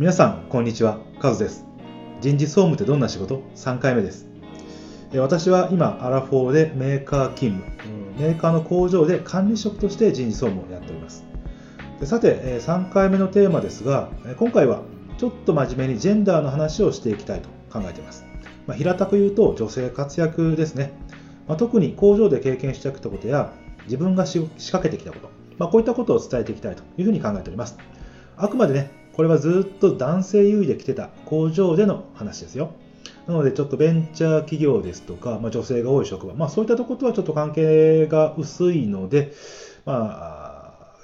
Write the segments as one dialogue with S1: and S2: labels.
S1: 皆さんこんにちは。カズです。人事総務ってどんな仕事？3回目です。私は今アラフォーでメーカー勤務。メーカーの工場で管理職として人事総務をやっております。さて3回目のテーマですが今回はちょっと真面目にジェンダーの話をしていきたいと考えています、まあ、平たく言うと女性活躍ですね、まあ、特に工場で経験してきたことや自分が仕掛けてきたこと、まあ、こういったことを伝えていきたいというふうに考えております。あくまでねこれはずっと男性優位で来てた工場での話ですよ。なので、ちょっとベンチャー企業ですとか、まあ、女性が多い職場、まあ、そういったところとはちょっと関係が薄いので、まあ、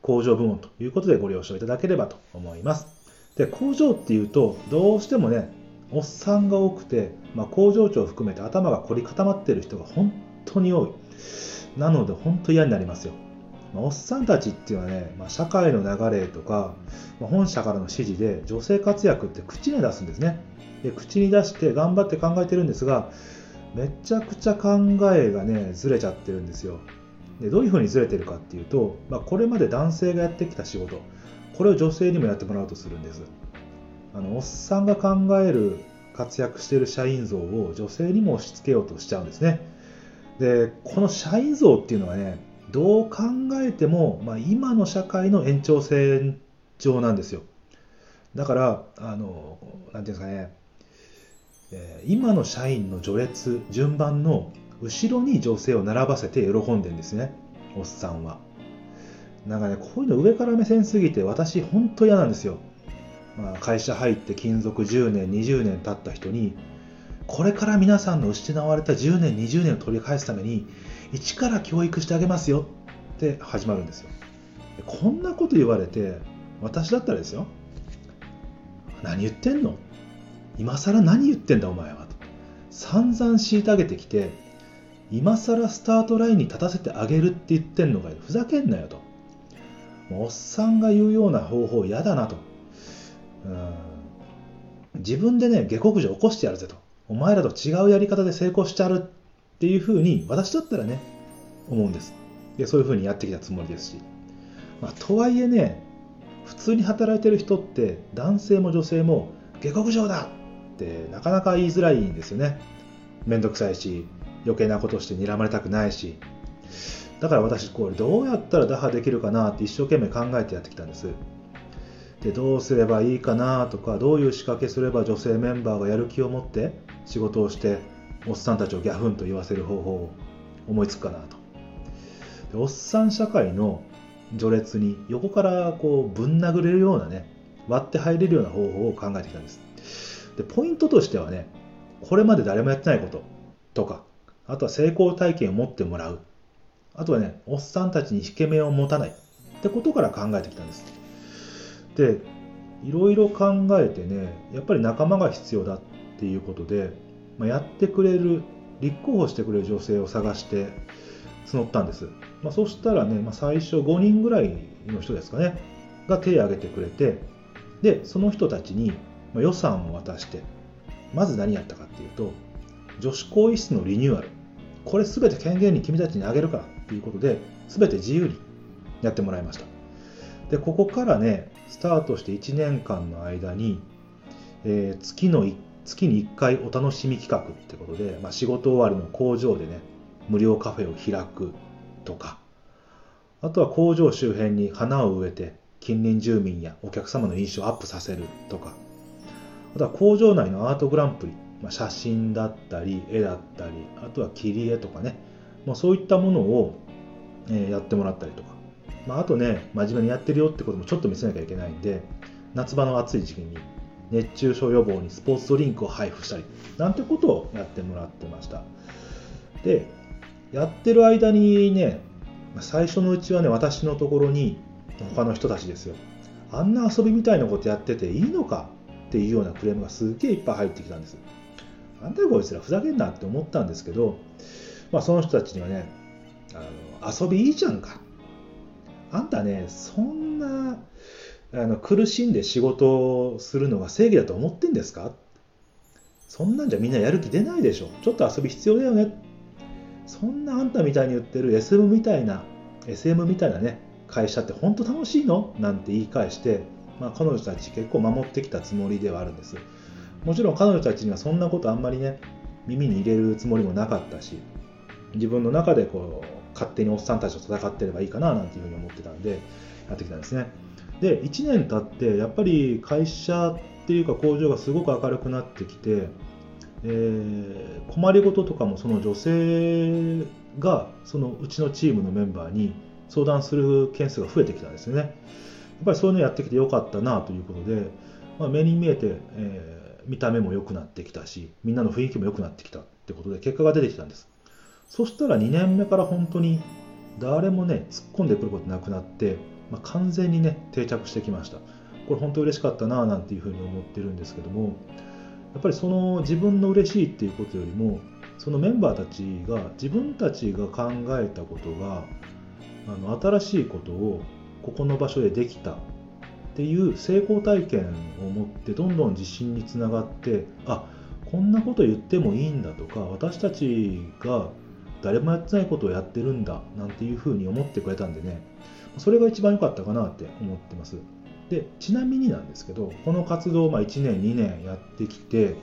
S1: 工場部門ということでご了承いただければと思います。で、工場っていうと、どうしてもね、おっさんが多くて、まあ、工場長を含めて頭が凝り固まっている人が本当に多い。なので、本当嫌になりますよ。まあ、おっさんたちっていうのはね、まあ、社会の流れとか、まあ、本社からの指示で女性活躍って口に出すんですね。で口に出して頑張って考えてるんですがめちゃくちゃ考えがねずれちゃってるんですよ。でどういうふうにずれてるかっていうと、まあ、これまで男性がやってきた仕事これを女性にもやってもらおうとするんです。あのおっさんが考える活躍している社員像を女性にも押し付けようとしちゃうんですね。でこの社員像っていうのはねどう考えても、まあ、今の社会の延長線上なんですよ。だから、あの、なんていうんですかね、えー、今の社員の序列、順番の後ろに女性を並ばせて喜んでんですね、おっさんは。なんかね、こういうの上から目線すぎて、私、本当嫌なんですよ。まあ、会社入って勤続10年、20年経った人に、これから皆さんの失われた10年、20年を取り返すために、一から教育してあげますよって始まるんですよ。こんなこと言われて、私だったらですよ。何言ってんの？今更何言ってんだお前はと。散々虐げてきて、今更スタートラインに立たせてあげるって言ってんのかよ。ふざけんなよと。おっさんが言うような方法嫌だなと。うん自分でね、下克上起こしてやるぜと。お前らと違うやり方で成功してやるっていうふうに私だったらね思うんです。でそういうふうにやってきたつもりですし、まあ、とはいえね普通に働いてる人って男性も女性も下克上だってなかなか言いづらいんですよね。めんどくさいし余計なことして睨まれたくないし。だから私これどうやったら打破できるかなって一生懸命考えてやってきたんです。でどうすればいいかなとかどういう仕掛けすれば女性メンバーがやる気を持って仕事をしておっさんたちをギャフンと言わせる方法を思いつくかなと。でおっさん社会の序列に横からこうぶん殴れるようなね割って入れるような方法を考えてきたんです。でポイントとしてはねこれまで誰もやってないこととかあとは成功体験を持ってもらう。あとはねおっさんたちに引け目を持たない。ってことから考えてきたんです。でいろいろ考えてねやっぱり仲間が必要だ。っていうことでまあ、やってくれる立候補してくれる女性を探して募ったんです、まあ、そしたらね、まあ、最初5人ぐらいの人ですかねが手を挙げてくれてでその人たちに予算を渡してまず何やったかっていうと女子更衣室のリニューアル。これ全て権限に君たちにあげるからっていうことで全て自由にやってもらいました。でここからねスタートして1年間の間に、えー、月の1月に1回お楽しみ企画ってことで、まあ、仕事終わりの工場でね無料カフェを開くとかあとは工場周辺に花を植えて近隣住民やお客様の印象をアップさせるとかあとは工場内のアートグランプリ、まあ、写真だったり絵だったりあとは切り絵とかね、まあ、そういったものを、えやってもらったりとか、まあ、あとね真面目にやってるよってこともちょっと見せなきゃいけないんで夏場の暑い時期に熱中症予防にスポーツドリンクを配布したりなんてことをやってもらってました。でやってる間にね最初のうちはね私のところに他の人たちですよ。あんな遊びみたいなことやってていいのかっていうようなクレームがすげえいっぱい入ってきたんです。なんだよこいつらふざけんなって思ったんですけど、まあ、その人たちにはねあの遊びいいじゃんか。あんたねそんなあの苦しんで仕事をするのが正義だと思ってんですか？そんなんじゃみんなやる気出ないでしょ。ちょっと遊び必要だよね。そんなあんたみたいに言ってる SM みたいな、SM みたいなね、会社って本当楽しいの？なんて言い返して、まあ、彼女たち結構守ってきたつもりではあるんですもちろん彼女たちにはそんなことあんまりね耳に入れるつもりもなかったし自分の中でこう勝手におっさんたちと戦ってればいいかななんていうふうに思ってたんでやってきたんですねで1年経ってやっぱり会社っていうか工場がすごく明るくなってきて、えー、困りごととかもその女性がそのうちのチームのメンバーに相談する件数が増えてきたんですよね。やっぱりそういうのやってきてよかったなということで、まあ、目に見えて、えー、見た目も良くなってきたしみんなの雰囲気も良くなってきたってことで結果が出てきたんです。そしたら2年目から本当に誰もね突っ込んでくることなくなってまあ、完全にね定着してきました。これ本当嬉しかったななんていうふうに思ってるんですけどもやっぱりその自分の嬉しいっていうことよりもそのメンバーたちが自分たちが考えたことがあの新しいことをここの場所でできたっていう成功体験を持ってどんどん自信につながってあこんなこと言ってもいいんだとか私たちが誰もやってないことをやってるんだなんていうふうに思ってくれたんでねそれが一番良かったかなって思ってます。でちなみになんですけどこの活動をま1年2年やってきて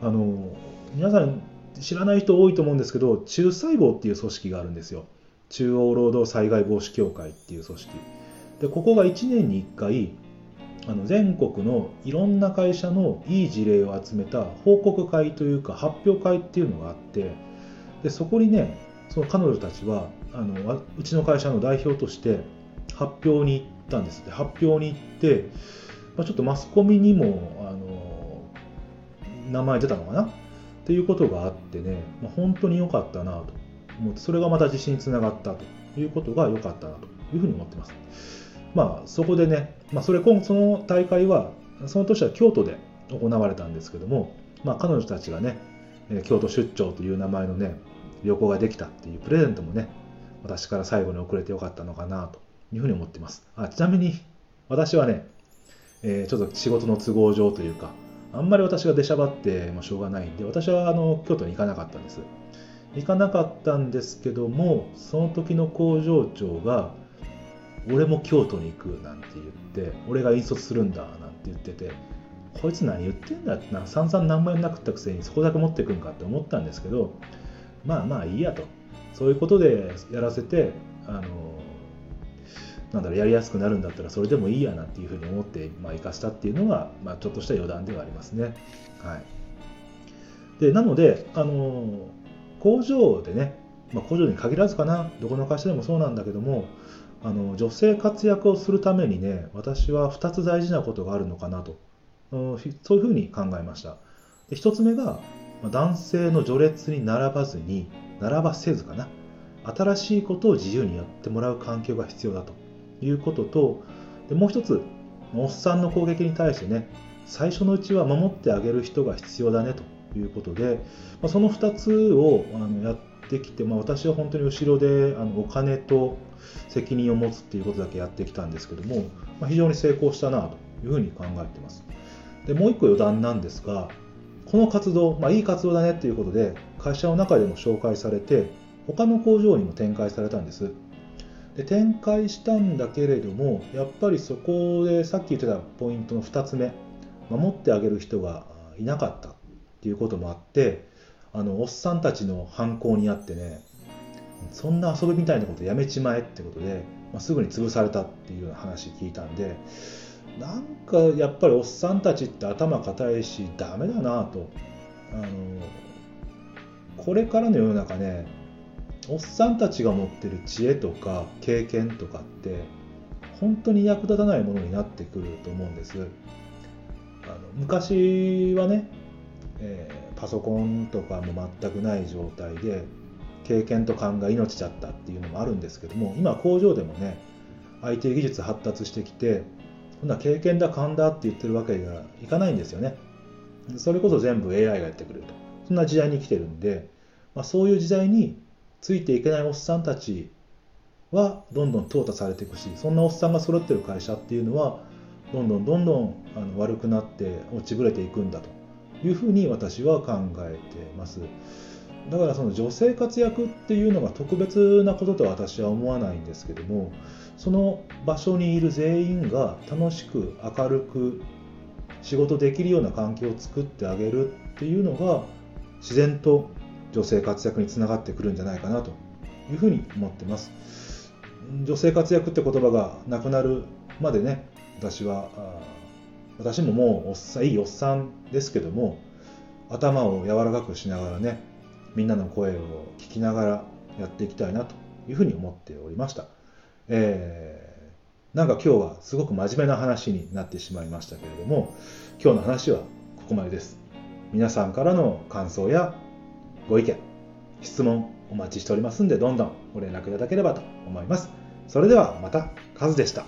S1: あの皆さん知らない人多いと思うんですけど中細胞っていう組織があるんですよ中央労働災害防止協会っていう組織でここが1年に1回あの全国のいろんな会社のいい事例を集めた報告会というか発表会っていうのがあってでそこにねその彼女たちはあのうちの会社の代表として発表に行ったんですで発表に行って、まあ、ちょっとマスコミにもあの名前出たのかな？っていうことがあってね、まあ、本当に良かったなと思ってそれがまた自信につながったということが良かったなというふうに思ってます。まあ、そこでね、まあ、それその大会はその年は京都で行われたんですけども、まあ、彼女たちがね京都出張という名前のね旅行ができたっていうプレゼントもね私から最後に送れてよかったのかなというふうに思ってます。あちなみに私はね、えー、ちょっと仕事の都合上というかあんまり私が出しゃばってもしょうがないんで私はあの京都に行かなかったんです。行かなかったんですけどもその時の工場長が俺も京都に行くなんて言って俺が引率するんだなんて言っててこいつ何言ってんだってな散々何もやんなくったくせにそこだけ持ってくんかって思ったんですけどまあまあいいやとそういうことでやらせてあのなんだろうやりやすくなるんだったらそれでもいいやなっていうふうに思って、まあ、生かしたっていうのが、まあ、ちょっとした余談ではありますね。はい、でなのであの工場でね、まあ、工場に限らずかなどこの会社でもそうなんだけどもあの女性活躍をするためにね私は2つ大事なことがあるのかなとそういうふうに考えました。で1つ目が男性の序列に並ばずに並ばせずかな新しいことを自由にやってもらう環境が必要だということとでもう一つおっさんの攻撃に対してね最初のうちは守ってあげる人が必要だねということで、ま、その2つをあのやってきて、まあ、私は本当に後ろであのお金と責任を持つっていうことだけやってきたんですけども、まあ、非常に成功したなというふうに考えています。でもう一個余談なんですがこの活動、まあ、いい活動だねっていうことで会社の中でも紹介されて他の工場にも展開されたんです。で展開したんだけれどもやっぱりそこでさっき言ってたポイントの2つ目守ってあげる人がいなかったっていうこともあってあのおっさんたちの犯行にあってねそんな遊びみたいなことやめちまえってことで、まあ、すぐに潰されたっていうような話聞いたんでなんかやっぱりおっさんたちって頭固いしダメだなと。あのこれからの世の中ねおっさんたちが持ってる知恵とか経験とかって本当に役立たないものになってくると思うんです。あの昔はね、えー、パソコンとかも全くない状態で経験と勘が命だったっていうのもあるんですけども今工場でもね IT 技術発達してきてそんな経験だ勘だって言ってるわけにはいかないんですよね。それこそ全部 AI がやってくれると。そんな時代に来てるんで、まあ、そういう時代についていけないおっさんたちはどんどん淘汰されていくし、そんなおっさんが揃ってる会社っていうのは、どんどんどんどんあの悪くなって落ちぶれていくんだというふうに私は考えてます。だからその女性活躍っていうのが特別なこととは私は思わないんですけどもその場所にいる全員が楽しく明るく仕事できるような環境を作ってあげるっていうのが自然と女性活躍につながってくるんじゃないかなというふうに思ってます。女性活躍って言葉がなくなるまでね私は私ももうおっさんいいおっさんですけども頭を柔らかくしながらねみんなの声を聞きながらやっていきたいなというふうに思っておりました、えー、なんか今日はすごく真面目な話になってしまいましたけれども今日の話はここまでです。皆さんからの感想やご意見質問お待ちしておりますんでどんどんご連絡いただければと思います。それではまたカズでした。